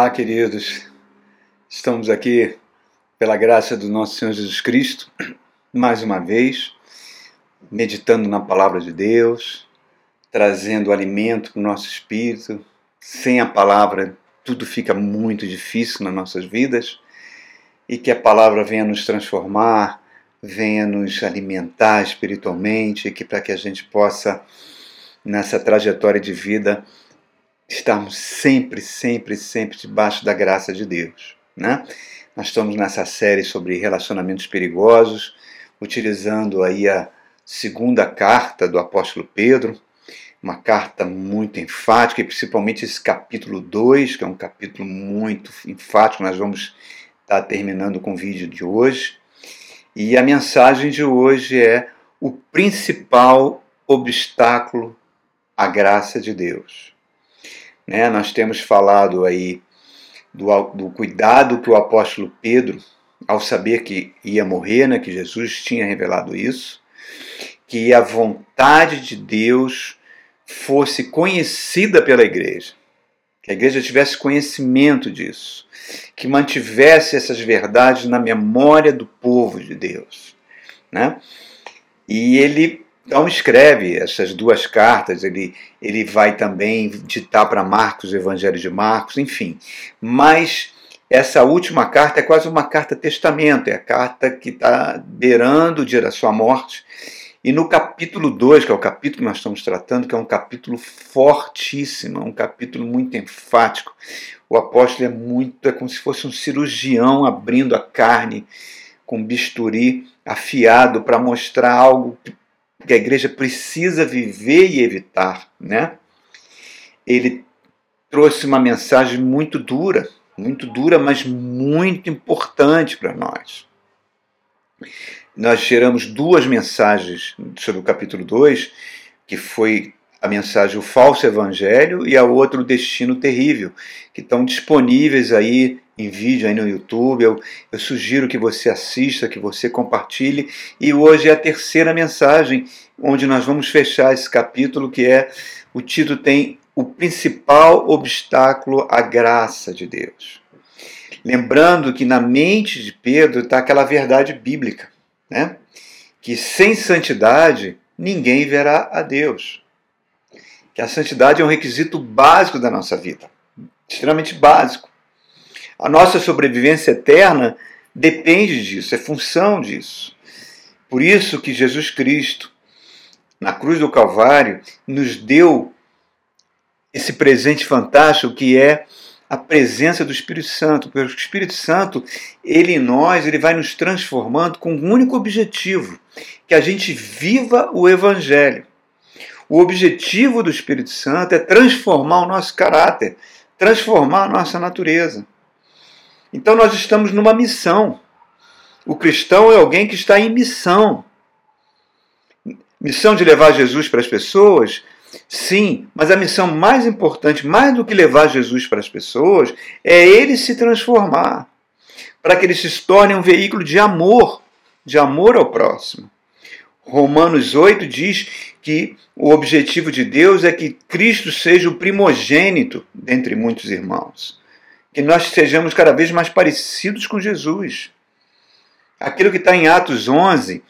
Olá, queridos. Estamos aqui pela graça do nosso Senhor Jesus Cristo, mais uma vez, meditando na palavra de Deus, trazendo alimento para o nosso espírito. Sem a palavra, tudo fica muito difícil nas nossas vidas. E que a palavra venha nos transformar, venha nos alimentar espiritualmente, que para que a gente possa, nessa trajetória de vida, estarmos sempre, sempre, sempre debaixo da graça de Deus. Né? Nós estamos nessa série sobre relacionamentos perigosos, utilizando aí a segunda carta do apóstolo Pedro, uma carta muito enfática, e principalmente esse capítulo 2, que é um capítulo muito enfático, nós vamos estar terminando com o vídeo de hoje. E a mensagem de hoje é o principal obstáculo à graça de Deus. Né? Nós temos falado aí do, do cuidado que o apóstolo Pedro, ao saber que ia morrer, né, que Jesus tinha revelado isso, que a vontade de Deus fosse conhecida pela igreja, que a igreja tivesse conhecimento disso, que mantivesse essas verdades na memória do povo de Deus. Né? E ele então escreve essas duas cartas, ele, ele vai também ditar para Marcos o Evangelho de Marcos, enfim. Mas essa última carta é quase uma carta testamento, é a carta que está beirando da sua morte. E no capítulo 2, que é o capítulo que nós estamos tratando, que é um capítulo fortíssimo, um capítulo muito enfático, o apóstolo é muito, é como se fosse um cirurgião abrindo a carne com bisturi afiado para mostrar algo que que a igreja precisa viver e evitar, né? Ele trouxe uma mensagem muito dura, muito dura, mas muito importante para nós. Nós geramos duas mensagens sobre o capítulo 2, que foi a mensagem O Falso Evangelho e a outra O Destino Terrível, que estão disponíveis aí em vídeo aí no YouTube. Eu, eu sugiro que você assista, que você compartilhe. E hoje é a terceira mensagem, onde nós vamos fechar esse capítulo, que é o título tem o principal obstáculo à graça de Deus. Lembrando que na mente de Pedro está aquela verdade bíblica, né? que sem santidade ninguém verá a Deus. Que a santidade é um requisito básico da nossa vida, extremamente básico. A nossa sobrevivência eterna depende disso, é função disso. Por isso que Jesus Cristo, na cruz do Calvário, nos deu esse presente fantástico que é a presença do Espírito Santo. Porque o Espírito Santo, ele em nós, ele vai nos transformando com um único objetivo, que a gente viva o Evangelho. O objetivo do Espírito Santo é transformar o nosso caráter, transformar a nossa natureza. Então nós estamos numa missão. O cristão é alguém que está em missão. Missão de levar Jesus para as pessoas? Sim, mas a missão mais importante, mais do que levar Jesus para as pessoas, é ele se transformar, para que ele se torne um veículo de amor, de amor ao próximo. Romanos 8 diz que o objetivo de Deus é que Cristo seja o primogênito dentre muitos irmãos que nós sejamos cada vez mais parecidos com Jesus. Aquilo que está em Atos 11,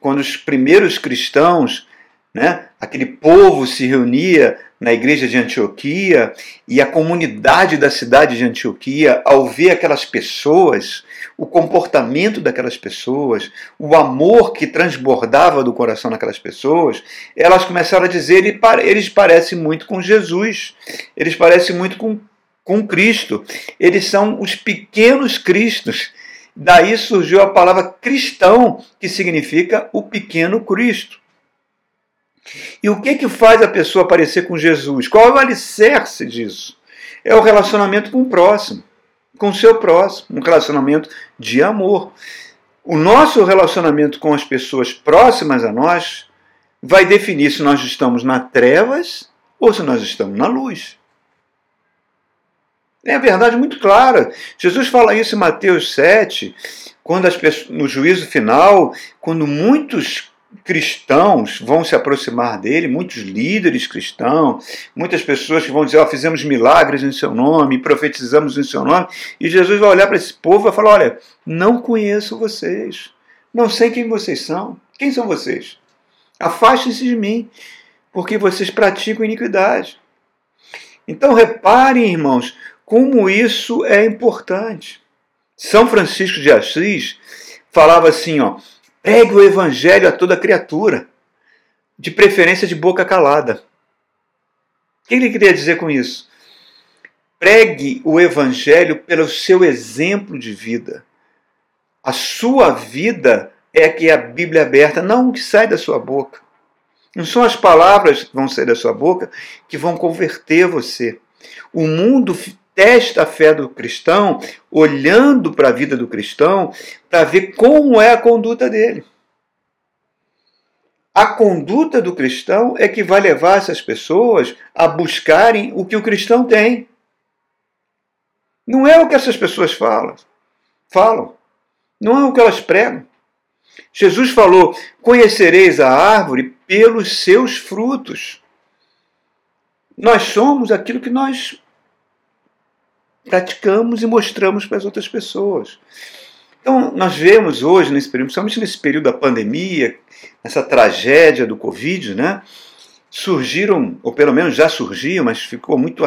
quando os primeiros cristãos, né, aquele povo se reunia na igreja de Antioquia e a comunidade da cidade de Antioquia, ao ver aquelas pessoas, o comportamento daquelas pessoas, o amor que transbordava do coração daquelas pessoas, elas começaram a dizer: eles parecem muito com Jesus, eles parecem muito com com Cristo. Eles são os pequenos cristos. Daí surgiu a palavra cristão, que significa o pequeno Cristo. E o que, que faz a pessoa parecer com Jesus? Qual é o alicerce disso? É o relacionamento com o próximo, com o seu próximo, um relacionamento de amor. O nosso relacionamento com as pessoas próximas a nós vai definir se nós estamos nas trevas ou se nós estamos na luz. É a verdade muito clara. Jesus fala isso em Mateus 7, quando as pessoas, no juízo final, quando muitos cristãos vão se aproximar dele, muitos líderes cristãos, muitas pessoas que vão dizer: oh, fizemos milagres em seu nome, profetizamos em seu nome, e Jesus vai olhar para esse povo e vai falar: olha, não conheço vocês, não sei quem vocês são, quem são vocês? Afastem-se de mim, porque vocês praticam iniquidade. Então reparem, irmãos, como isso é importante. São Francisco de Assis falava assim, ó, pregue o evangelho a toda criatura, de preferência de boca calada. O que ele queria dizer com isso? Pregue o evangelho pelo seu exemplo de vida. A sua vida é que é a Bíblia aberta, não o que sai da sua boca. Não são as palavras que vão sair da sua boca que vão converter você. O mundo testa a fé do cristão olhando para a vida do cristão para ver como é a conduta dele. A conduta do cristão é que vai levar essas pessoas a buscarem o que o cristão tem. Não é o que essas pessoas falam. Falam. Não é o que elas pregam. Jesus falou: Conhecereis a árvore pelos seus frutos. Nós somos aquilo que nós praticamos e mostramos para as outras pessoas. Então, nós vemos hoje, nesse período, principalmente nesse período da pandemia, essa tragédia do Covid, né? Surgiram, ou pelo menos já surgiam, mas ficou muito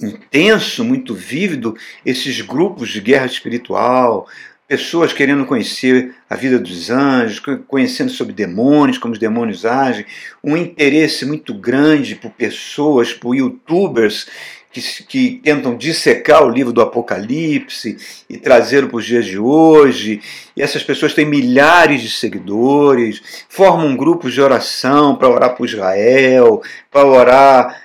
intenso, muito vívido, esses grupos de guerra espiritual, pessoas querendo conhecer a vida dos anjos, conhecendo sobre demônios, como os demônios agem, um interesse muito grande por pessoas, por youtubers que, que tentam dissecar o livro do Apocalipse e trazê-lo para os dias de hoje. E essas pessoas têm milhares de seguidores, formam grupos de oração para orar por Israel, para orar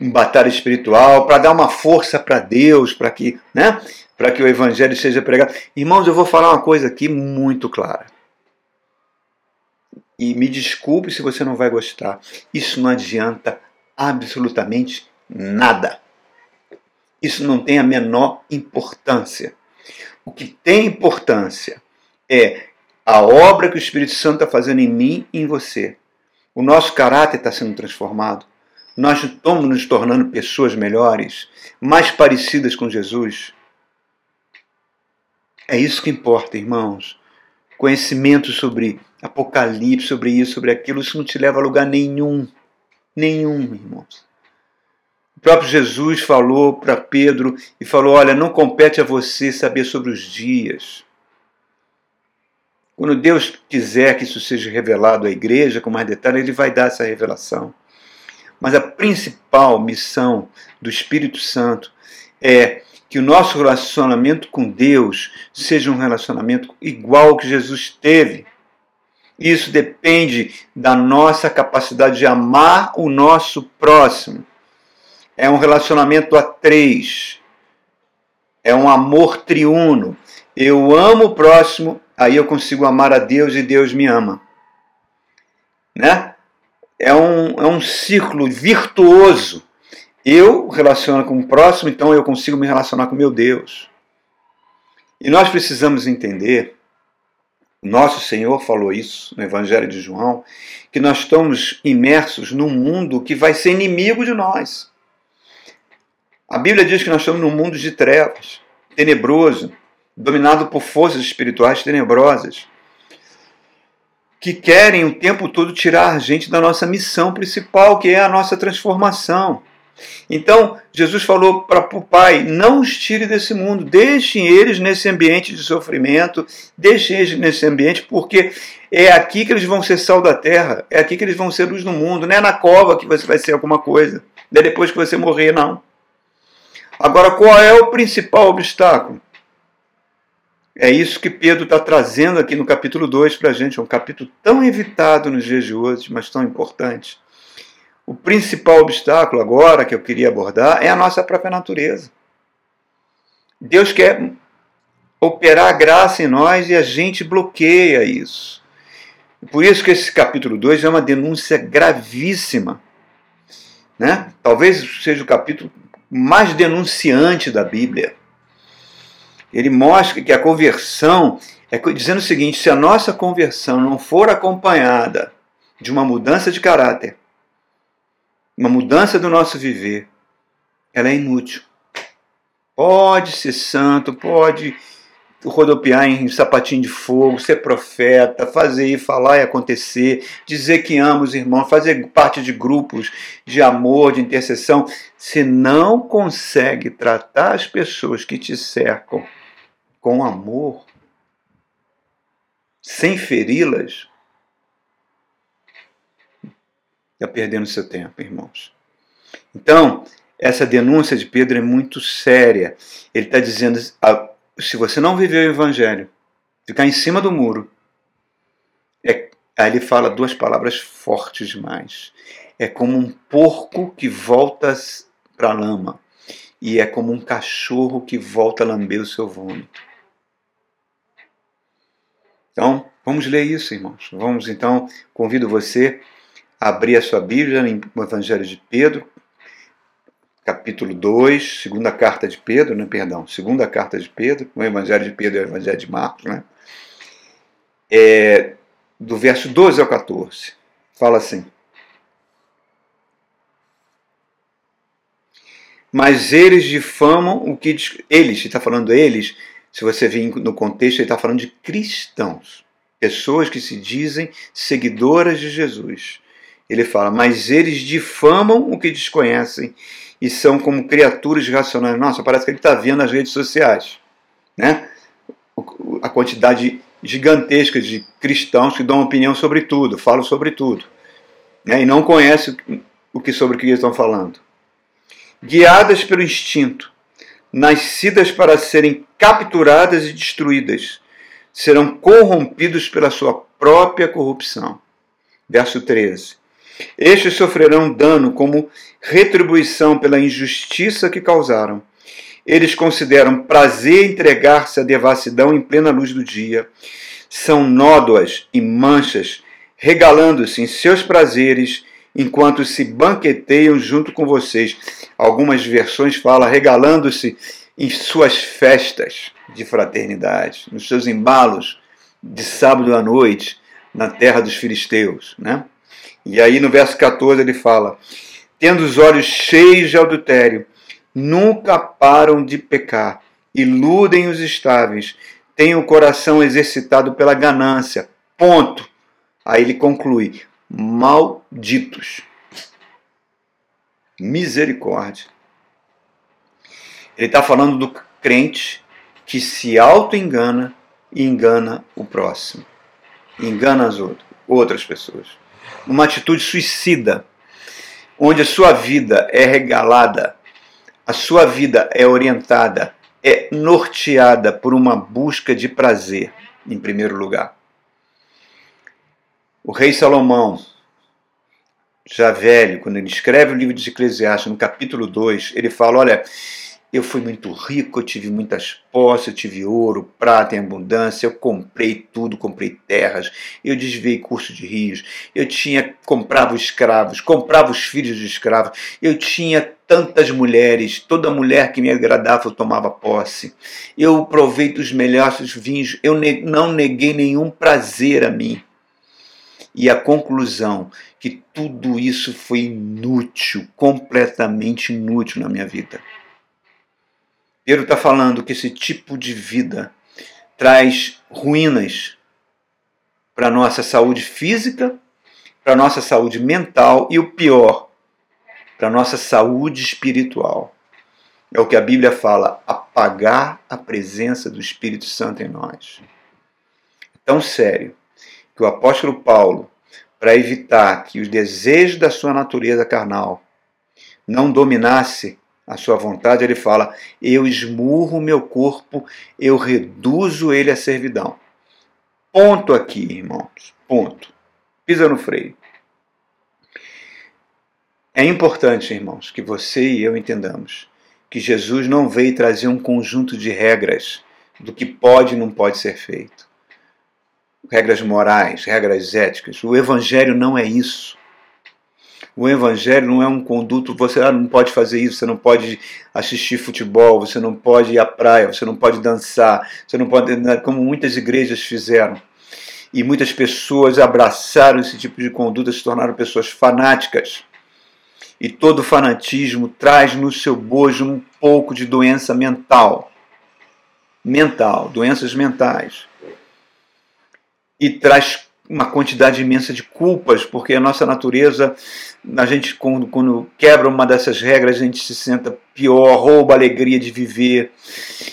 em batalha espiritual, para dar uma força para Deus, para que, né? para que o evangelho seja pregado. Irmãos, eu vou falar uma coisa aqui muito clara. E me desculpe se você não vai gostar. Isso não adianta absolutamente nada. Isso não tem a menor importância. O que tem importância é a obra que o Espírito Santo está fazendo em mim e em você. O nosso caráter está sendo transformado. Nós estamos nos tornando pessoas melhores, mais parecidas com Jesus. É isso que importa, irmãos. Conhecimento sobre Apocalipse, sobre isso, sobre aquilo, isso não te leva a lugar nenhum. Nenhum, irmãos. O próprio Jesus falou para Pedro e falou: Olha, não compete a você saber sobre os dias. Quando Deus quiser que isso seja revelado à igreja com mais detalhe, Ele vai dar essa revelação. Mas a principal missão do Espírito Santo é que o nosso relacionamento com Deus seja um relacionamento igual ao que Jesus teve. Isso depende da nossa capacidade de amar o nosso próximo. É um relacionamento a três. É um amor triuno. Eu amo o próximo, aí eu consigo amar a Deus e Deus me ama. Né? É um, é um ciclo virtuoso eu relaciono com o próximo, então eu consigo me relacionar com meu Deus. E nós precisamos entender, nosso Senhor falou isso no Evangelho de João, que nós estamos imersos num mundo que vai ser inimigo de nós. A Bíblia diz que nós estamos num mundo de trevas, tenebroso, dominado por forças espirituais tenebrosas, que querem o tempo todo tirar a gente da nossa missão principal, que é a nossa transformação. Então, Jesus falou para o Pai: não os tire desse mundo, deixem eles nesse ambiente de sofrimento, deixem eles nesse ambiente, porque é aqui que eles vão ser sal da terra, é aqui que eles vão ser luz no mundo, não é na cova que você vai ser alguma coisa, não é depois que você morrer, não. Agora, qual é o principal obstáculo? É isso que Pedro está trazendo aqui no capítulo 2 para a gente, é um capítulo tão evitado nos dias de hoje, mas tão importante. O principal obstáculo agora que eu queria abordar é a nossa própria natureza. Deus quer operar a graça em nós e a gente bloqueia isso. Por isso que esse capítulo 2 é uma denúncia gravíssima. Né? Talvez seja o capítulo mais denunciante da Bíblia. Ele mostra que a conversão é dizendo o seguinte: se a nossa conversão não for acompanhada de uma mudança de caráter, uma mudança do nosso viver, ela é inútil. Pode ser santo, pode rodopiar em sapatinho de fogo, ser profeta, fazer e falar e acontecer, dizer que ama os irmãos, fazer parte de grupos de amor, de intercessão, se não consegue tratar as pessoas que te cercam com amor, sem feri-las, está perdendo seu tempo, irmãos. Então, essa denúncia de Pedro é muito séria. Ele está dizendo: se você não viver o evangelho, ficar em cima do muro, é, aí ele fala duas palavras fortes demais. É como um porco que volta para a lama, e é como um cachorro que volta a lamber o seu vômito. Então, vamos ler isso, irmãos. Vamos então, convido você a abrir a sua Bíblia no Evangelho de Pedro, capítulo 2, segunda carta de Pedro, né, perdão, segunda carta de Pedro, o Evangelho de Pedro é o Evangelho de Marcos, né? É, do verso 12 ao 14. Fala assim: Mas eles difamam o que. Eles, está falando eles, se você vir no contexto, ele está falando de cristãos, pessoas que se dizem seguidoras de Jesus. Ele fala, mas eles difamam o que desconhecem e são como criaturas racionais. Nossa, parece que ele está vendo nas redes sociais. Né? A quantidade gigantesca de cristãos que dão opinião sobre tudo, falam sobre tudo. Né? E não conhecem o que sobre o que eles estão falando. Guiadas pelo instinto, nascidas para serem capturadas e destruídas, serão corrompidos pela sua própria corrupção. Verso 13. Estes sofrerão dano como retribuição pela injustiça que causaram. Eles consideram prazer entregar-se à devassidão em plena luz do dia. São nódoas e manchas, regalando-se em seus prazeres enquanto se banqueteiam junto com vocês. Algumas versões falam regalando-se em suas festas de fraternidade, nos seus embalos de sábado à noite na terra dos filisteus, né? E aí no verso 14 ele fala: tendo os olhos cheios de adultério, nunca param de pecar, iludem os estáveis, têm o coração exercitado pela ganância. Ponto. Aí ele conclui: malditos. Misericórdia. Ele está falando do crente que se auto-engana e engana o próximo. Engana as outras pessoas uma atitude suicida, onde a sua vida é regalada, a sua vida é orientada, é norteada por uma busca de prazer, em primeiro lugar. O rei Salomão, já velho, quando ele escreve o livro de Eclesiastes, no capítulo 2, ele fala: Olha, eu fui muito rico, eu tive muitas posses, eu tive ouro, prata em abundância, eu comprei tudo, comprei terras, eu desviei curso de rios, eu tinha comprava escravos, comprava os filhos de escravos, eu tinha tantas mulheres, toda mulher que me agradava eu tomava posse. Eu provei dos melhores vinhos, eu não neguei nenhum prazer a mim. E a conclusão que tudo isso foi inútil, completamente inútil na minha vida. Pedro está falando que esse tipo de vida traz ruínas para a nossa saúde física, para a nossa saúde mental e o pior, para a nossa saúde espiritual. É o que a Bíblia fala, apagar a presença do Espírito Santo em nós. É tão sério que o apóstolo Paulo, para evitar que os desejos da sua natureza carnal não dominasse a sua vontade, ele fala: eu esmurro o meu corpo, eu reduzo ele à servidão. Ponto aqui, irmãos. Ponto. Pisa no freio. É importante, irmãos, que você e eu entendamos que Jesus não veio trazer um conjunto de regras do que pode e não pode ser feito. Regras morais, regras éticas. O Evangelho não é isso. O evangelho não é um conduto, você não pode fazer isso, você não pode assistir futebol, você não pode ir à praia, você não pode dançar, você não pode, né, como muitas igrejas fizeram. E muitas pessoas abraçaram esse tipo de conduta, se tornaram pessoas fanáticas. E todo fanatismo traz no seu bojo um pouco de doença mental. Mental, doenças mentais. E traz uma quantidade imensa de culpas, porque a nossa natureza, a gente quando, quando, quebra uma dessas regras, a gente se senta pior, rouba a alegria de viver.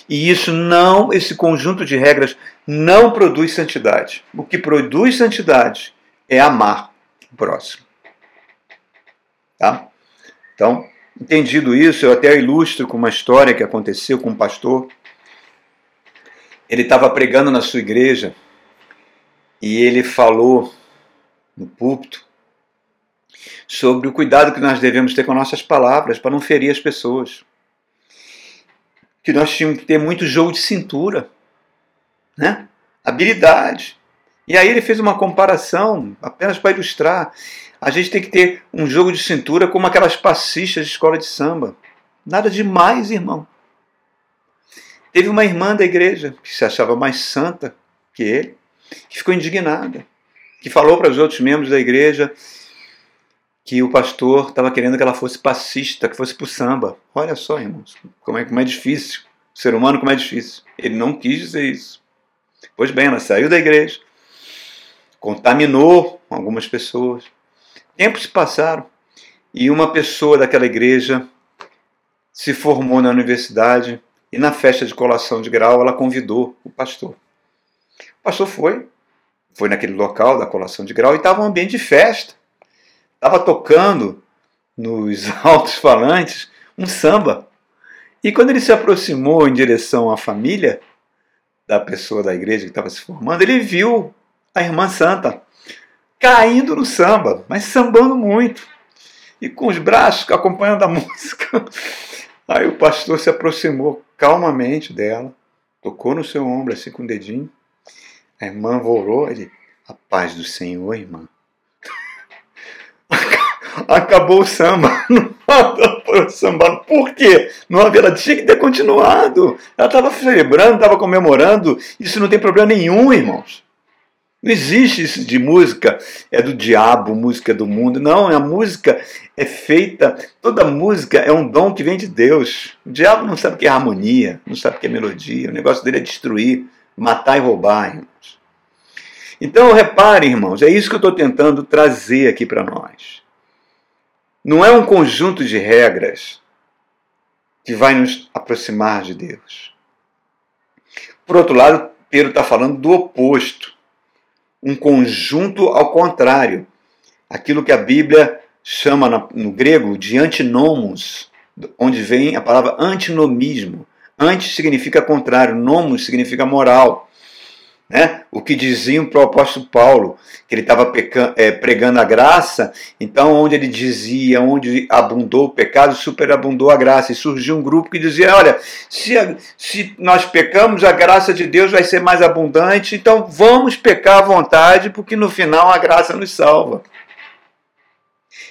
E isso não, esse conjunto de regras não produz santidade. O que produz santidade é amar o próximo. Tá? Então, entendido isso, eu até ilustro com uma história que aconteceu com um pastor. Ele estava pregando na sua igreja e ele falou no púlpito sobre o cuidado que nós devemos ter com nossas palavras para não ferir as pessoas. Que nós tínhamos que ter muito jogo de cintura, né? habilidade. E aí ele fez uma comparação, apenas para ilustrar. A gente tem que ter um jogo de cintura como aquelas passistas de escola de samba. Nada demais, irmão. Teve uma irmã da igreja que se achava mais santa que ele que ficou indignada, que falou para os outros membros da igreja que o pastor estava querendo que ela fosse passista, que fosse para o samba. Olha só, irmãos, como é, como é difícil. O ser humano como é difícil. Ele não quis dizer isso. Pois bem, ela saiu da igreja, contaminou algumas pessoas. Tempos se passaram e uma pessoa daquela igreja se formou na universidade e na festa de colação de grau ela convidou o pastor. O pastor foi, foi naquele local da colação de grau e estava um ambiente de festa. Estava tocando nos altos falantes um samba. E quando ele se aproximou em direção à família da pessoa da igreja que estava se formando, ele viu a irmã santa caindo no samba, mas sambando muito. E com os braços acompanhando a música. Aí o pastor se aproximou calmamente dela, tocou no seu ombro assim com o dedinho a irmã volou, ele, a paz do Senhor, irmã. Acabou o samba. Não samba. Por quê? Não havia, ela tinha que ter continuado. Ela estava celebrando, estava comemorando. Isso não tem problema nenhum, irmãos. Não existe isso de música é do diabo, música do mundo. Não, a música é feita, toda música é um dom que vem de Deus. O diabo não sabe o que é harmonia, não sabe o que é melodia. O negócio dele é destruir, matar e roubar, irmãos. Então, repare, irmãos, é isso que eu estou tentando trazer aqui para nós. Não é um conjunto de regras que vai nos aproximar de Deus. Por outro lado, Pedro está falando do oposto. Um conjunto ao contrário. Aquilo que a Bíblia chama no grego de antinomos, onde vem a palavra antinomismo. Antes significa contrário, nomos significa moral. Né? O que diziam para o apóstolo Paulo, que ele estava é, pregando a graça, então onde ele dizia, onde abundou o pecado, superabundou a graça. E surgiu um grupo que dizia: olha, se, se nós pecamos, a graça de Deus vai ser mais abundante, então vamos pecar à vontade, porque no final a graça nos salva.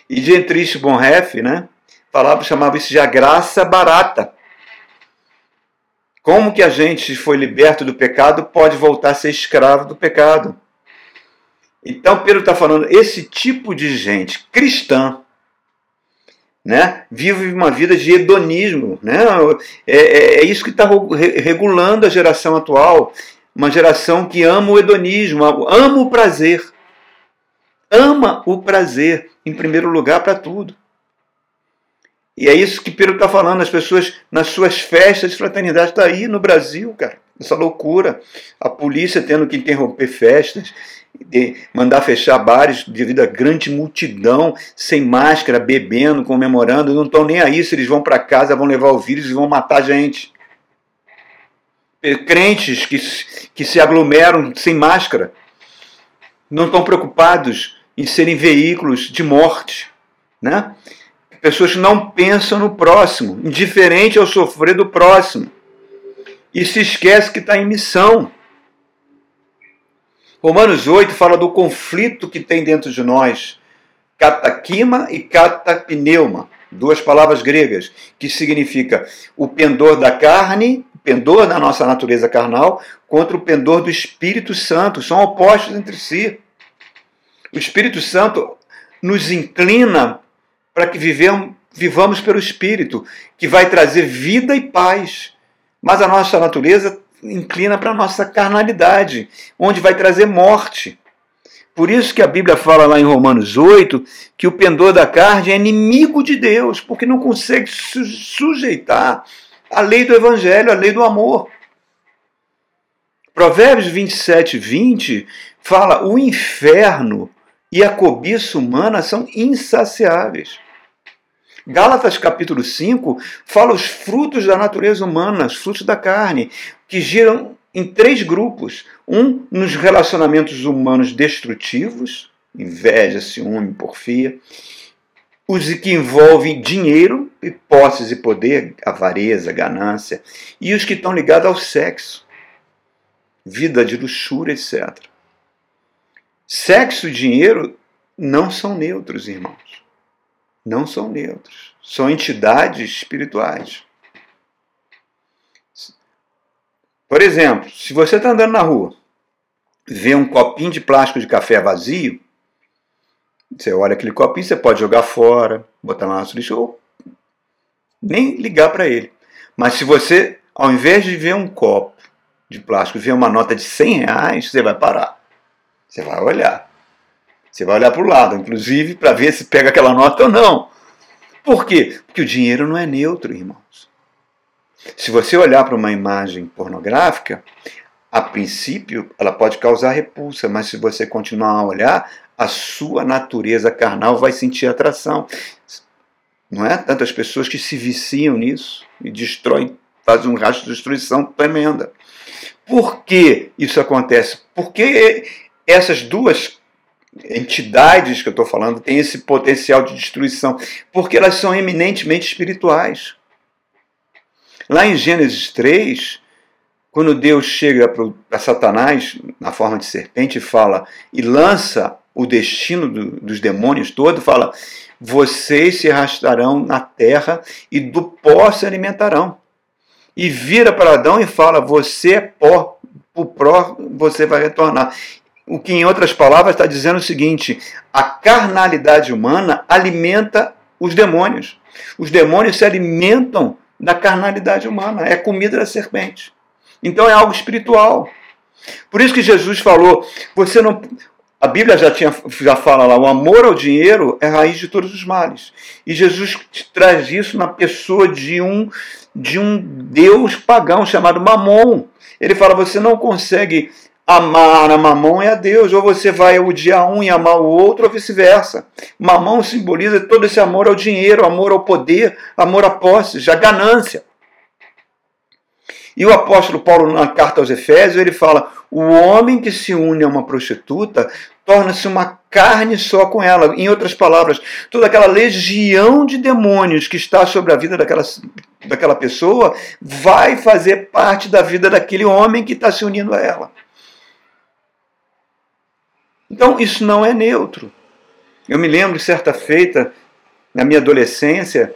E Dietrich Bonhoeffer, né, falava, chamava isso de a graça barata. Como que a gente foi liberto do pecado pode voltar a ser escravo do pecado? Então Pedro está falando, esse tipo de gente cristã, né, vive uma vida de hedonismo. Né? É, é, é isso que está regulando a geração atual. Uma geração que ama o hedonismo, ama o prazer. Ama o prazer, em primeiro lugar, para tudo. E é isso que Pedro está falando, as pessoas nas suas festas de fraternidade, está aí no Brasil, cara, essa loucura. A polícia tendo que interromper festas, mandar fechar bares devido a grande multidão, sem máscara, bebendo, comemorando, não estão nem aí se eles vão para casa, vão levar o vírus e vão matar gente. Crentes que, que se aglomeram sem máscara, não estão preocupados em serem veículos de morte, né? Pessoas que não pensam no próximo, indiferente ao sofrer do próximo. E se esquece que está em missão. Romanos 8 fala do conflito que tem dentro de nós. Katakima e katapneuma, duas palavras gregas, que significa o pendor da carne, o pendor da nossa natureza carnal, contra o pendor do Espírito Santo. São opostos entre si. O Espírito Santo nos inclina para que vivamos pelo Espírito, que vai trazer vida e paz. Mas a nossa natureza inclina para a nossa carnalidade, onde vai trazer morte. Por isso que a Bíblia fala lá em Romanos 8 que o pendor da carne é inimigo de Deus, porque não consegue se sujeitar à lei do Evangelho, à lei do amor. Provérbios 27, 20 fala: o inferno e a cobiça humana são insaciáveis. Gálatas capítulo 5 fala os frutos da natureza humana, os frutos da carne, que giram em três grupos. Um nos relacionamentos humanos destrutivos, inveja, ciúme, porfia. Os que envolvem dinheiro, posses e poder, avareza, ganância. E os que estão ligados ao sexo, vida de luxúria, etc. Sexo e dinheiro não são neutros, irmãos. Não são neutros. São entidades espirituais. Por exemplo, se você está andando na rua, vê um copinho de plástico de café vazio, você olha aquele copinho, você pode jogar fora, botar lá no lixo ou nem ligar para ele. Mas se você, ao invés de ver um copo de plástico, ver uma nota de 100 reais, você vai parar. Você vai olhar. Você vai olhar para o lado, inclusive, para ver se pega aquela nota ou não. Por quê? Porque o dinheiro não é neutro, irmãos. Se você olhar para uma imagem pornográfica, a princípio ela pode causar repulsa, mas se você continuar a olhar, a sua natureza carnal vai sentir atração. Não é? Tantas pessoas que se viciam nisso e destroem, fazem um rastro de destruição tremenda. Por que isso acontece? Porque essas duas entidades que eu estou falando têm esse potencial de destruição, porque elas são eminentemente espirituais. Lá em Gênesis 3, quando Deus chega para Satanás na forma de serpente e fala e lança o destino do, dos demônios todo, fala: vocês se arrastarão na terra e do pó se alimentarão. E vira para Adão e fala: você é pó, o pró você vai retornar. O que, em outras palavras, está dizendo o seguinte: a carnalidade humana alimenta os demônios. Os demônios se alimentam da carnalidade humana, é comida da serpente. Então é algo espiritual. Por isso que Jesus falou, você não a Bíblia já tinha já fala lá, o amor ao dinheiro é raiz de todos os males. E Jesus traz isso na pessoa de um de um Deus pagão chamado Mamon. Ele fala: você não consegue amar a mamão é a Deus, ou você vai odiar um e amar o outro, ou vice-versa. Mamão simboliza todo esse amor ao dinheiro, amor ao poder, amor à posse, a ganância. E o apóstolo Paulo, na carta aos Efésios, ele fala: o homem que se une a uma prostituta torna-se uma carne só com ela. Em outras palavras, toda aquela legião de demônios que está sobre a vida daquela, daquela pessoa vai fazer parte da vida daquele homem que está se unindo a ela. Então, isso não é neutro. Eu me lembro, certa feita, na minha adolescência,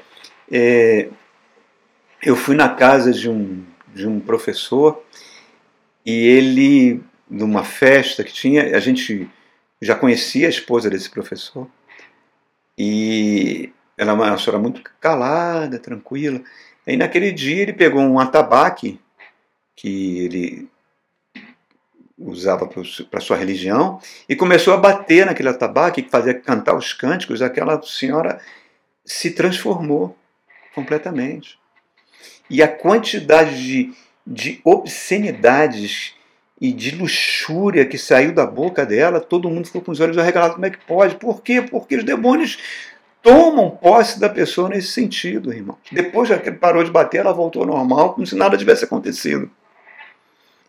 é, eu fui na casa de um, de um professor e ele, numa festa que tinha, a gente já conhecia a esposa desse professor e ela é uma senhora muito calada, tranquila. E naquele dia ele pegou um atabaque que ele usava para sua religião, e começou a bater naquele atabaque que fazia cantar os cânticos, aquela senhora se transformou completamente. E a quantidade de, de obscenidades e de luxúria que saiu da boca dela, todo mundo ficou com os olhos arregalados. Como é que pode? Por quê? Porque os demônios tomam posse da pessoa nesse sentido, irmão. Depois que parou de bater, ela voltou ao normal, como se nada tivesse acontecido.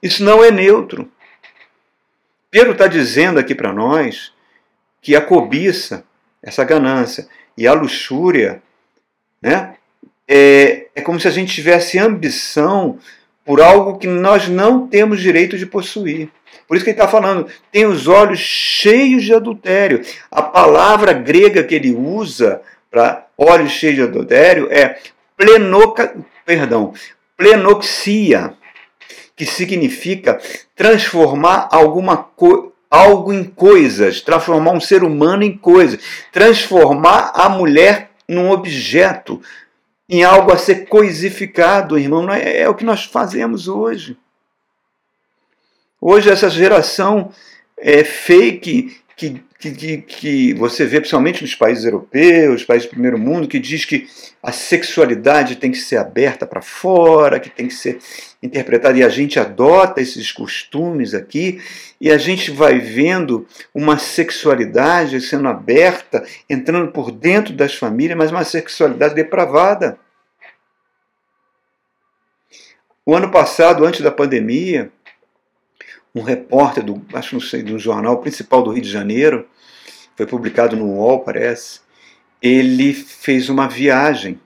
Isso não é neutro. Pedro está dizendo aqui para nós que a cobiça, essa ganância e a luxúria, né, é, é como se a gente tivesse ambição por algo que nós não temos direito de possuir. Por isso que ele está falando, tem os olhos cheios de adultério. A palavra grega que ele usa para olhos cheios de adultério é plenoca, perdão, plenoxia, que significa transformar alguma algo em coisas, transformar um ser humano em coisa, transformar a mulher num objeto, em algo a ser coisificado, irmão. É, é o que nós fazemos hoje. Hoje essa geração é fake que, que, que, você vê principalmente nos países europeus, países do primeiro mundo, que diz que a sexualidade tem que ser aberta para fora, que tem que ser interpretada, e a gente adota esses costumes aqui, e a gente vai vendo uma sexualidade sendo aberta, entrando por dentro das famílias, mas uma sexualidade depravada. O ano passado, antes da pandemia, um repórter do, acho não sei, do jornal principal do Rio de Janeiro, foi publicado no UOL, parece, ele fez uma viagem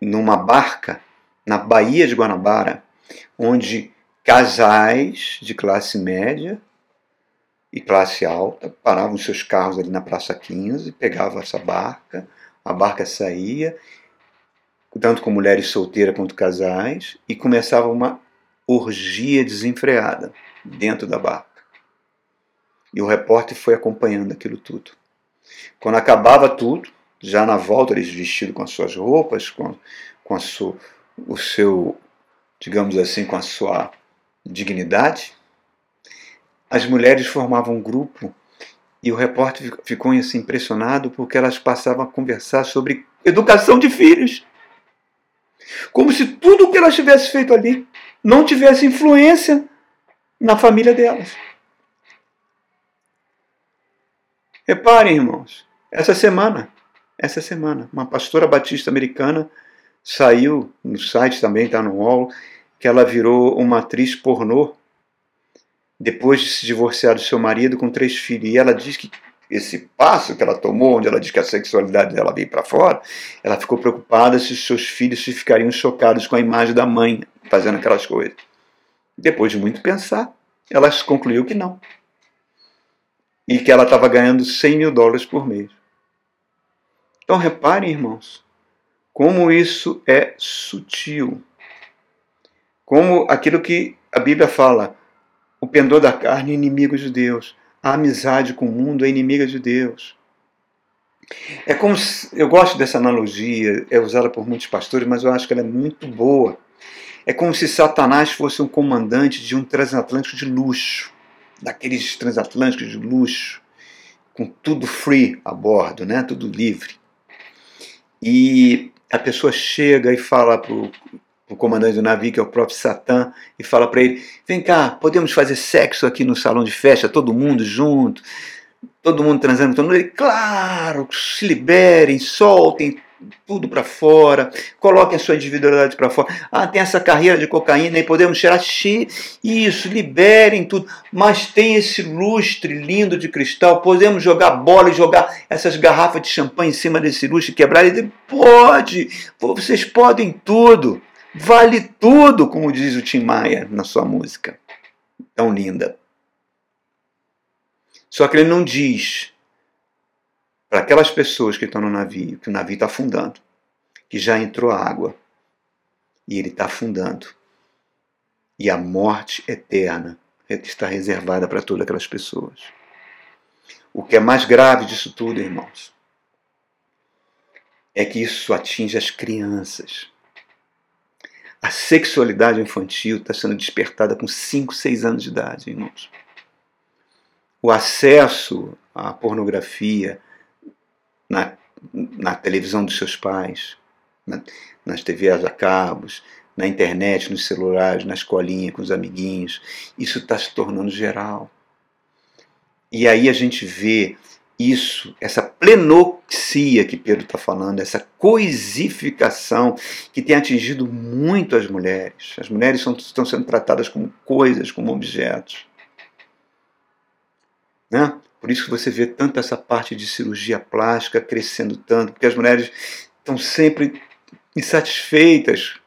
numa barca na Baía de Guanabara, onde casais de classe média e classe alta paravam seus carros ali na Praça 15, pegavam essa barca, a barca saía, tanto com mulheres solteiras quanto casais, e começava uma orgia desenfreada dentro da barca. E o repórter foi acompanhando aquilo tudo. Quando acabava tudo, já na volta, eles vestidos com as suas roupas, com, com a sua, o seu, digamos assim, com a sua dignidade, as mulheres formavam um grupo e o repórter ficou assim, impressionado porque elas passavam a conversar sobre educação de filhos. Como se tudo o que elas tivessem feito ali não tivesse influência na família delas. Reparem, irmãos, essa semana, essa semana, uma pastora batista americana saiu no site também, está no UOL, que ela virou uma atriz pornô depois de se divorciar do seu marido com três filhos. E ela diz que esse passo que ela tomou, onde ela diz que a sexualidade dela veio para fora, ela ficou preocupada se os seus filhos ficariam chocados com a imagem da mãe fazendo aquelas coisas. Depois de muito pensar, ela concluiu que não. E que ela estava ganhando 100 mil dólares por mês. Então reparem, irmãos, como isso é sutil. Como aquilo que a Bíblia fala, o pendor da carne é inimigo de Deus. A amizade com o mundo é inimiga de Deus. É como se, eu gosto dessa analogia, é usada por muitos pastores, mas eu acho que ela é muito boa. É como se Satanás fosse um comandante de um transatlântico de luxo, daqueles transatlânticos de luxo, com tudo free a bordo, né? tudo livre. E a pessoa chega e fala para o comandante do navio, que é o próprio Satã, e fala para ele: Vem cá, podemos fazer sexo aqui no salão de festa, todo mundo junto, todo mundo transando, todo mundo. Ele, claro, se liberem, soltem tudo para fora, coloquem a sua individualidade para fora. Ah, tem essa carreira de cocaína e podemos tirar isso, liberem tudo. Mas tem esse lustre lindo de cristal, podemos jogar bola e jogar essas garrafas de champanhe em cima desse lustre quebrar. Ele pode, vocês podem tudo, vale tudo, como diz o Tim Maia na sua música. Tão linda. Só que ele não diz para aquelas pessoas que estão no navio, que o navio está afundando, que já entrou água e ele está afundando. E a morte eterna está reservada para todas aquelas pessoas. O que é mais grave disso tudo, irmãos, é que isso atinge as crianças. A sexualidade infantil está sendo despertada com 5, 6 anos de idade, irmãos. O acesso à pornografia, na, na televisão dos seus pais, na, nas TVs a cabos, na internet, nos celulares, na escolinha, com os amiguinhos. Isso está se tornando geral. E aí a gente vê isso, essa plenoxia que Pedro está falando, essa coisificação que tem atingido muito as mulheres. As mulheres são, estão sendo tratadas como coisas, como objetos. Né? Por isso que você vê tanto essa parte de cirurgia plástica crescendo tanto, porque as mulheres estão sempre insatisfeitas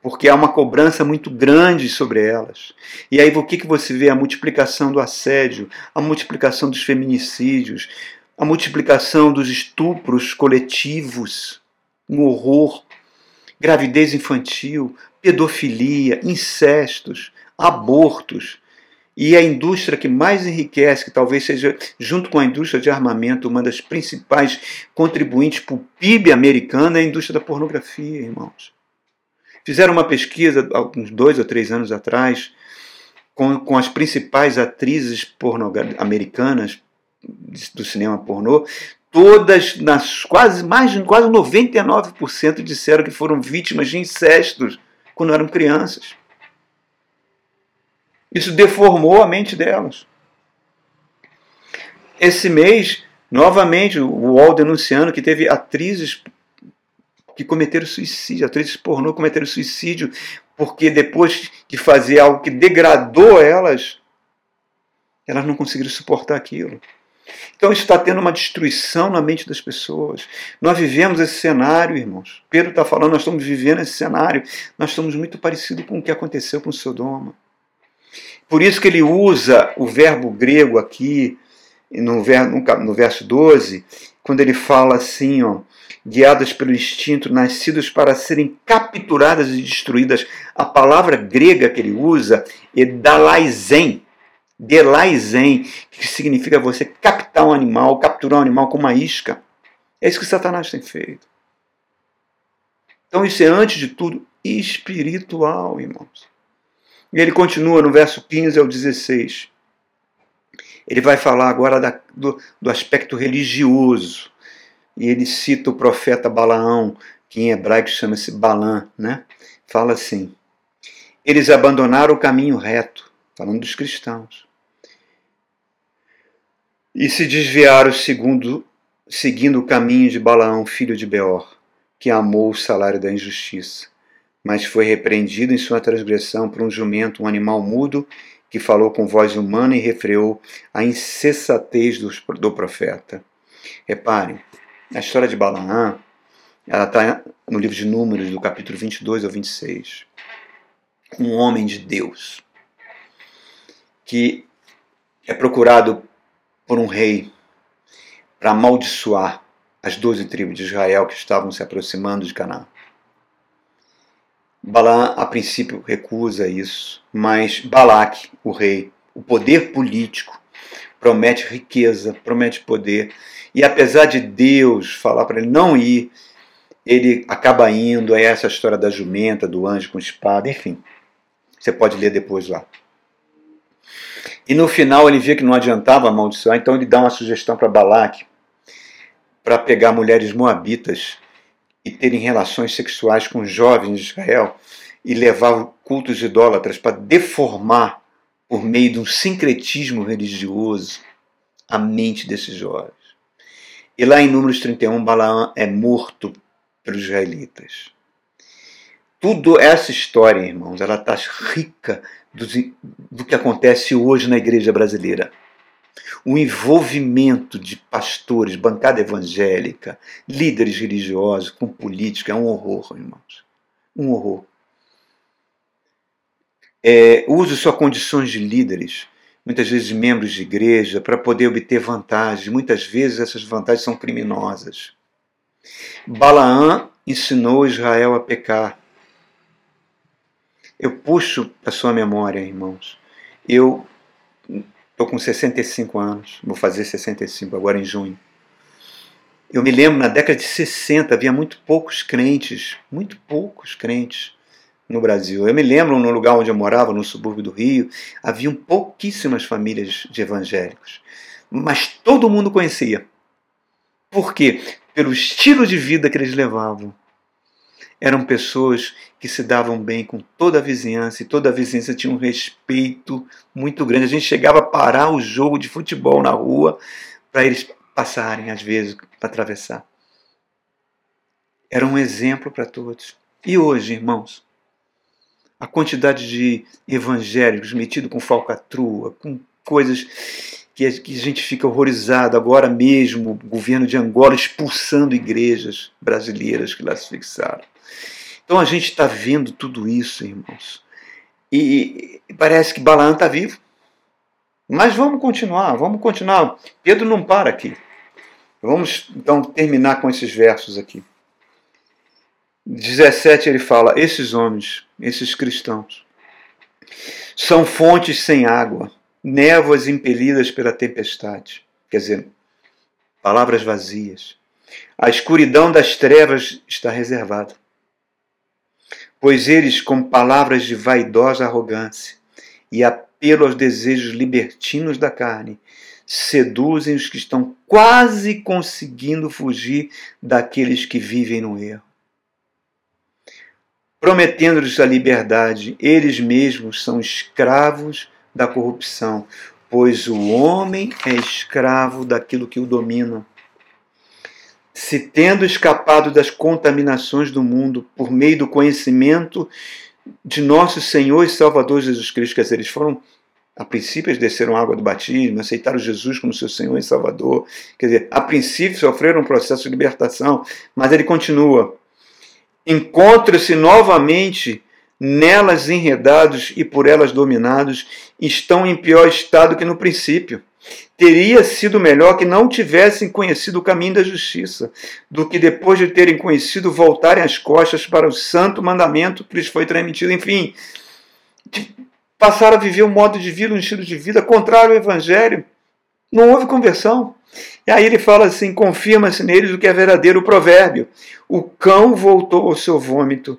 porque há uma cobrança muito grande sobre elas. E aí o que, que você vê? A multiplicação do assédio, a multiplicação dos feminicídios, a multiplicação dos estupros coletivos, um horror, gravidez infantil, pedofilia, incestos, abortos. E a indústria que mais enriquece, que talvez seja, junto com a indústria de armamento, uma das principais contribuintes para o PIB americano, é a indústria da pornografia, irmãos. Fizeram uma pesquisa, uns dois ou três anos atrás, com, com as principais atrizes americanas do cinema pornô, todas, nas quase mais quase 99% disseram que foram vítimas de incestos quando eram crianças. Isso deformou a mente delas. Esse mês, novamente, o UOL denunciando que teve atrizes que cometeram suicídio, atrizes pornô cometeram suicídio porque depois de fazer algo que degradou elas, elas não conseguiram suportar aquilo. Então isso está tendo uma destruição na mente das pessoas. Nós vivemos esse cenário, irmãos. Pedro está falando, nós estamos vivendo esse cenário. Nós estamos muito parecidos com o que aconteceu com Sodoma. Por isso que ele usa o verbo grego aqui, no, verso 12, quando ele fala assim, ó, guiadas pelo instinto, nascidos para serem capturadas e destruídas. A palavra grega que ele usa é dalaizen, delaizen, que significa você captar um animal, capturar um animal com uma isca. É isso que Satanás tem feito. Então isso é, antes de tudo, espiritual, irmãos. E ele continua no verso 15 ao 16. Ele vai falar agora da, do, do aspecto religioso. E ele cita o profeta Balaão, que em hebraico chama-se Balã, né? Fala assim: Eles abandonaram o caminho reto, falando dos cristãos, e se desviaram segundo, seguindo o caminho de Balaão, filho de Beor, que amou o salário da injustiça mas foi repreendido em sua transgressão por um jumento, um animal mudo, que falou com voz humana e refreou a incessatez do, do profeta. Reparem, a história de Balaã, ela está no livro de Números, do capítulo 22 ao 26. Um homem de Deus, que é procurado por um rei para amaldiçoar as doze tribos de Israel que estavam se aproximando de Canaã. Balaam, a princípio, recusa isso, mas Balaque, o rei, o poder político, promete riqueza, promete poder. E apesar de Deus falar para ele não ir, ele acaba indo. É essa história da jumenta, do anjo com espada, enfim. Você pode ler depois lá. E no final ele vê que não adiantava amaldiçoar, então ele dá uma sugestão para Balaque para pegar mulheres moabitas e terem relações sexuais com jovens de Israel e levar cultos idólatras para deformar, por meio de um sincretismo religioso, a mente desses jovens. E lá em Números 31, Balaão é morto pelos israelitas. Tudo essa história, irmãos, ela está rica do, do que acontece hoje na igreja brasileira o envolvimento de pastores, bancada evangélica, líderes religiosos com política é um horror, irmãos. Um horror. É, use suas condições de líderes, muitas vezes membros de igreja, para poder obter vantagens. Muitas vezes essas vantagens são criminosas. Balaã ensinou Israel a pecar. Eu puxo a sua memória, irmãos. Eu Estou com 65 anos, vou fazer 65 agora em junho. Eu me lembro, na década de 60, havia muito poucos crentes, muito poucos crentes no Brasil. Eu me lembro, no lugar onde eu morava, no subúrbio do Rio, haviam pouquíssimas famílias de evangélicos. Mas todo mundo conhecia. Por quê? Pelo estilo de vida que eles levavam. Eram pessoas que se davam bem com toda a vizinhança e toda a vizinhança tinha um respeito muito grande. A gente chegava a parar o jogo de futebol na rua para eles passarem, às vezes, para atravessar. Era um exemplo para todos. E hoje, irmãos, a quantidade de evangélicos metidos com falcatrua, com coisas que a gente fica horrorizado. Agora mesmo, o governo de Angola expulsando igrejas brasileiras que lá se fixaram. Então a gente está vendo tudo isso, irmãos. E, parece que Balaão está vivo. Mas vamos continuar, vamos continuar. Pedro não para aqui. Vamos então terminar com esses versos aqui. 17 ele fala: esses homens, esses cristãos, são fontes sem água, névoas impelidas pela tempestade. Quer dizer, palavras vazias. A escuridão das trevas está reservada. Pois eles, com palavras de vaidosa arrogância e apelo aos desejos libertinos da carne, seduzem os que estão quase conseguindo fugir daqueles que vivem no erro prometendo-lhes a liberdade, eles mesmos são escravos da corrupção, pois o homem é escravo daquilo que o domina. Se tendo escapado das contaminações do mundo por meio do conhecimento de nosso Senhor e Salvador Jesus Cristo, quer dizer, eles foram a princípio eles desceram água do batismo, aceitaram Jesus como seu Senhor e Salvador. Quer dizer, a princípio sofreram um processo de libertação, mas ele continua encontram-se novamente nelas enredados e por elas dominados, estão em pior estado que no princípio. Teria sido melhor que não tivessem conhecido o caminho da justiça, do que depois de terem conhecido voltarem as costas para o santo mandamento que lhes foi transmitido. Enfim, passaram a viver um modo de vida, um estilo de vida contrário ao evangelho. Não houve conversão. E aí ele fala assim: confirma-se neles o que é verdadeiro o provérbio. O cão voltou ao seu vômito,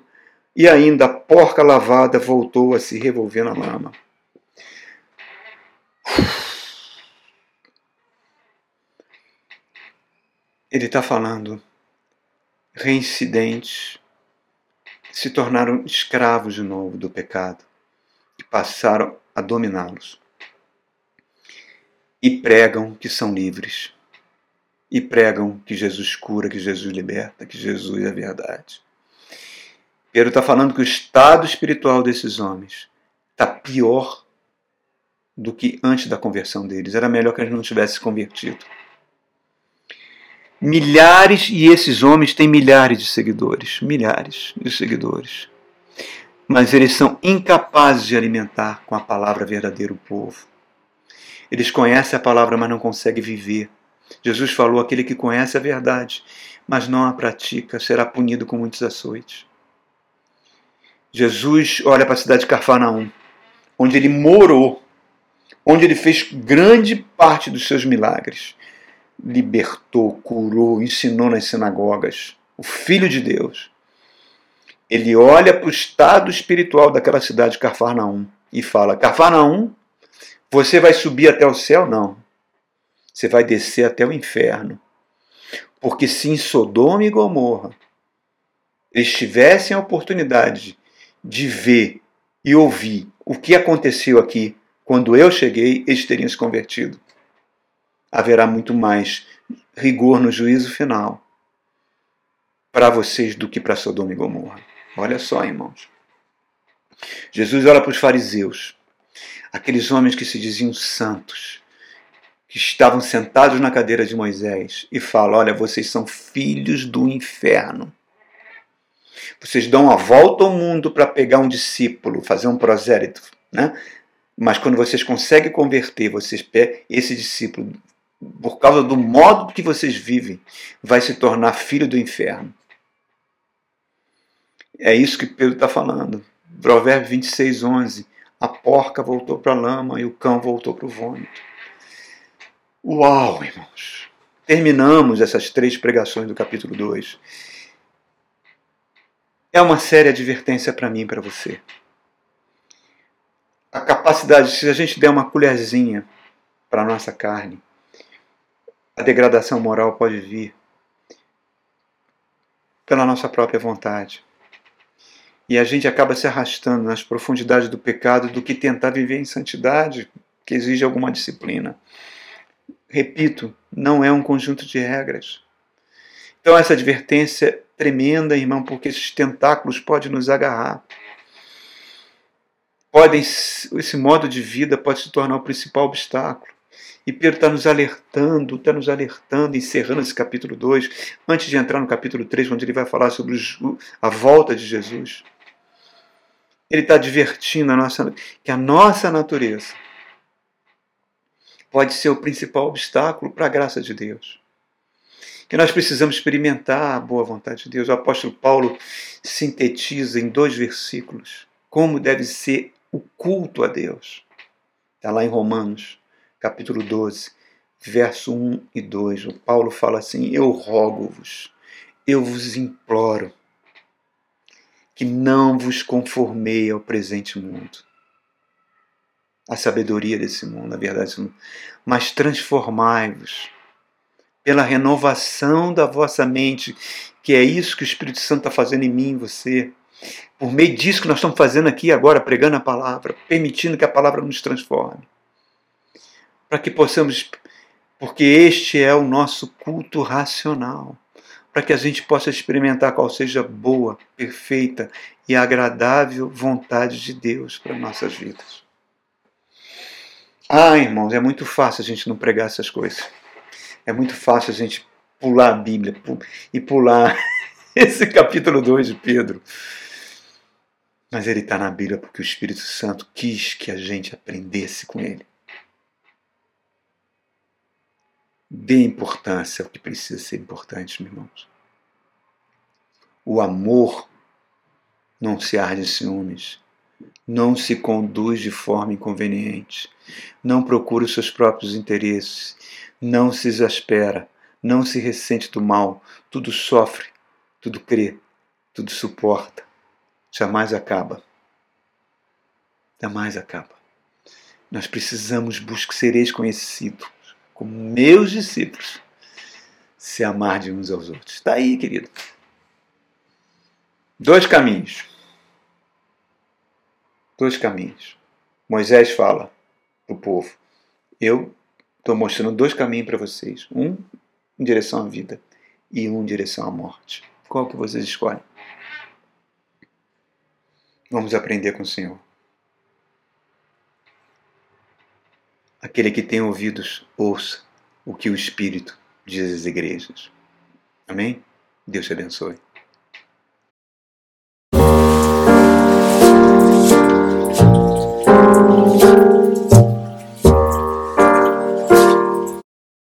e ainda a porca lavada voltou a se revolver na lama. Ele está falando, reincidentes se tornaram escravos de novo do pecado e passaram a dominá-los e pregam que são livres. E pregam que Jesus cura, que Jesus liberta, que Jesus é verdade. Pedro está falando que o estado espiritual desses homens está pior do que antes da conversão deles. Era melhor que eles não tivessem convertido. Milhares, e esses homens têm milhares de seguidores milhares de seguidores. Mas eles são incapazes de alimentar com a palavra verdadeira o povo. Eles conhecem a palavra, mas não conseguem viver. Jesus falou: aquele que conhece a verdade, mas não a pratica, será punido com muitos açoites. Jesus olha para a cidade de Carfanaum, onde ele morou, onde ele fez grande parte dos seus milagres. Libertou, curou, ensinou nas sinagogas. O Filho de Deus. Ele olha para o estado espiritual daquela cidade de Carfanaum e fala: Carfanaum você vai subir até o céu? Não. Você vai descer até o inferno. Porque se em Sodoma e Gomorra eles tivessem a oportunidade de ver e ouvir o que aconteceu aqui quando eu cheguei, eles teriam se convertido. Haverá muito mais rigor no juízo final para vocês do que para Sodoma e Gomorra. Olha só, irmãos. Jesus olha para os fariseus aqueles homens que se diziam santos, que estavam sentados na cadeira de Moisés, e fala: Olha, vocês são filhos do inferno. Vocês dão a volta ao mundo para pegar um discípulo, fazer um prosélito, né? Mas quando vocês conseguem converter, vocês esse discípulo, por causa do modo que vocês vivem, vai se tornar filho do inferno. É isso que Pedro está falando. Provérbio 26, 11 a porca voltou para a lama e o cão voltou para o vômito. Uau, irmãos! Terminamos essas três pregações do capítulo 2. É uma séria advertência para mim e para você. A capacidade, se a gente der uma colherzinha para a nossa carne, a degradação moral pode vir pela nossa própria vontade e a gente acaba se arrastando nas profundidades do pecado do que tentar viver em santidade, que exige alguma disciplina. Repito, não é um conjunto de regras. Então, essa advertência é tremenda, irmão, porque esses tentáculos podem nos agarrar. Podem, esse modo de vida pode se tornar o principal obstáculo. E Pedro está nos alertando, está nos alertando, encerrando esse capítulo 2, antes de entrar no capítulo 3, onde ele vai falar sobre a volta de Jesus. Ele está advertindo a nossa, que a nossa natureza pode ser o principal obstáculo para a graça de Deus. Que nós precisamos experimentar a boa vontade de Deus. O apóstolo Paulo sintetiza em dois versículos como deve ser o culto a Deus. Está lá em Romanos, capítulo 12, verso 1 e 2. O Paulo fala assim: Eu rogo-vos, eu vos imploro, que não vos conformei ao presente mundo, à sabedoria desse mundo, na verdade, mas transformai-vos pela renovação da vossa mente, que é isso que o Espírito Santo está fazendo em mim, em você. Por meio disso que nós estamos fazendo aqui agora, pregando a palavra, permitindo que a palavra nos transforme. Para que possamos, porque este é o nosso culto racional, para que a gente possa experimentar qual seja boa, perfeita e agradável vontade de Deus para nossas vidas. Ah, irmãos, é muito fácil a gente não pregar essas coisas. É muito fácil a gente pular a Bíblia e pular esse capítulo 2 de Pedro. Mas ele está na Bíblia porque o Espírito Santo quis que a gente aprendesse com ele. Dê importância ao que precisa ser importante, meus irmãos. O amor não se arde em ciúmes, não se conduz de forma inconveniente, não procura os seus próprios interesses, não se exaspera, não se ressente do mal, tudo sofre, tudo crê, tudo suporta, jamais acaba. Jamais acaba. Nós precisamos buscar sereis conhecidos como meus discípulos, se amar de uns aos outros. Está aí, querido. Dois caminhos. Dois caminhos. Moisés fala para o povo: Eu Estou mostrando dois caminhos para vocês. Um em direção à vida e um em direção à morte. Qual que vocês escolhem? Vamos aprender com o Senhor. Aquele que tem ouvidos, ouça o que o Espírito diz às igrejas. Amém? Deus te abençoe.